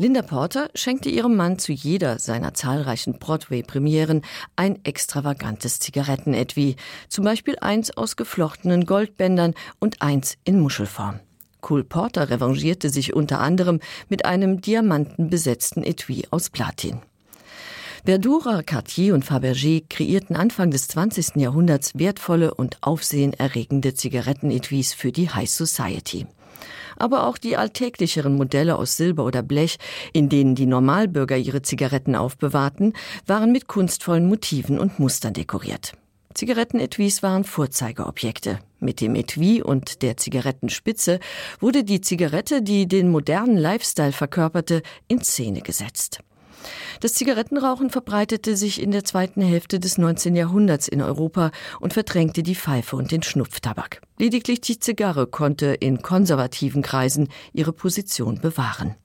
Linda Porter schenkte ihrem Mann zu jeder seiner zahlreichen Broadway-Premieren ein extravagantes Zigarettenetui, zum Beispiel eins aus geflochtenen Goldbändern und eins in Muschelform. Cole Porter revanchierte sich unter anderem mit einem diamantenbesetzten Etui aus Platin. Verdura, Cartier und Fabergé kreierten Anfang des 20. Jahrhunderts wertvolle und aufsehenerregende Zigarettenetuis für die High Society aber auch die alltäglicheren Modelle aus Silber oder Blech, in denen die Normalbürger ihre Zigaretten aufbewahrten, waren mit kunstvollen Motiven und Mustern dekoriert. Zigarettenetuis waren Vorzeigeobjekte. Mit dem Etui und der Zigarettenspitze wurde die Zigarette, die den modernen Lifestyle verkörperte, in Szene gesetzt. Das Zigarettenrauchen verbreitete sich in der zweiten Hälfte des 19. Jahrhunderts in Europa und verdrängte die Pfeife und den Schnupftabak. Lediglich die Zigarre konnte in konservativen Kreisen ihre Position bewahren.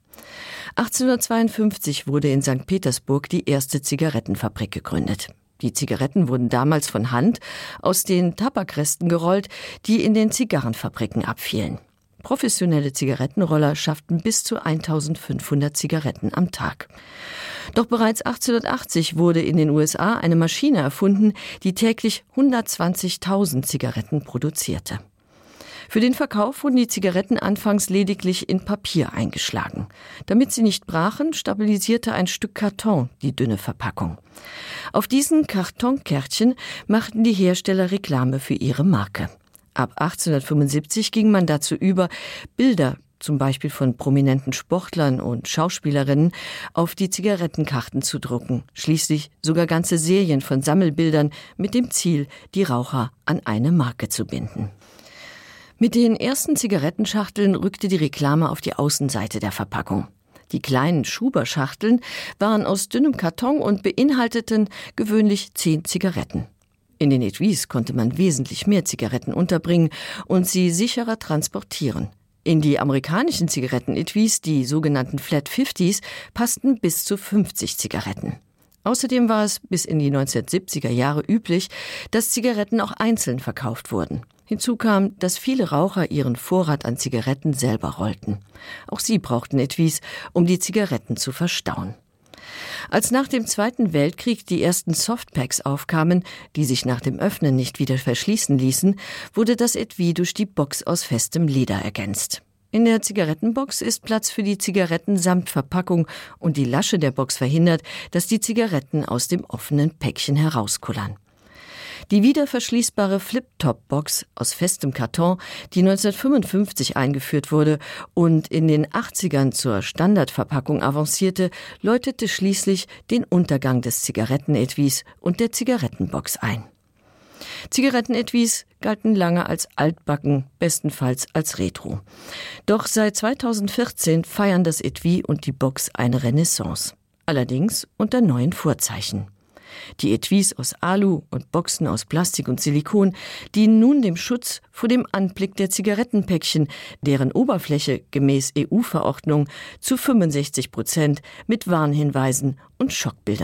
1852 wurde in St. Petersburg die erste Zigarettenfabrik gegründet. Die Zigaretten wurden damals von Hand aus den Tabakresten gerollt, die in den Zigarrenfabriken abfielen. Professionelle Zigarettenroller schafften bis zu 1500 Zigaretten am Tag. Doch bereits 1880 wurde in den USA eine Maschine erfunden, die täglich 120.000 Zigaretten produzierte. Für den Verkauf wurden die Zigaretten anfangs lediglich in Papier eingeschlagen. Damit sie nicht brachen, stabilisierte ein Stück Karton die dünne Verpackung. Auf diesen Kartonkärtchen machten die Hersteller Reklame für ihre Marke. Ab 1875 ging man dazu über, Bilder zum Beispiel von prominenten Sportlern und Schauspielerinnen, auf die Zigarettenkarten zu drucken, schließlich sogar ganze Serien von Sammelbildern mit dem Ziel, die Raucher an eine Marke zu binden. Mit den ersten Zigarettenschachteln rückte die Reklame auf die Außenseite der Verpackung. Die kleinen Schuberschachteln waren aus dünnem Karton und beinhalteten gewöhnlich zehn Zigaretten. In den Etuis konnte man wesentlich mehr Zigaretten unterbringen und sie sicherer transportieren. In die amerikanischen Zigarettenetuis, die sogenannten Flat 50s, passten bis zu 50 Zigaretten. Außerdem war es bis in die 1970er Jahre üblich, dass Zigaretten auch einzeln verkauft wurden. Hinzu kam, dass viele Raucher ihren Vorrat an Zigaretten selber rollten. Auch sie brauchten Etuis, um die Zigaretten zu verstauen. Als nach dem Zweiten Weltkrieg die ersten Softpacks aufkamen, die sich nach dem Öffnen nicht wieder verschließen ließen, wurde das Etui durch die Box aus festem Leder ergänzt. In der Zigarettenbox ist Platz für die Zigaretten samt Verpackung und die Lasche der Box verhindert, dass die Zigaretten aus dem offenen Päckchen herauskullern. Die wiederverschließbare Flip-Top-Box aus festem Karton, die 1955 eingeführt wurde und in den 80ern zur Standardverpackung avancierte, läutete schließlich den Untergang des Zigarettenetuis und der Zigarettenbox ein. Zigarettenetuis galten lange als altbacken, bestenfalls als Retro. Doch seit 2014 feiern das Etui und die Box eine Renaissance. Allerdings unter neuen Vorzeichen. Die Etuis aus Alu und Boxen aus Plastik und Silikon dienen nun dem Schutz vor dem Anblick der Zigarettenpäckchen, deren Oberfläche gemäß EU-Verordnung zu 65 Prozent mit Warnhinweisen und Schockbildern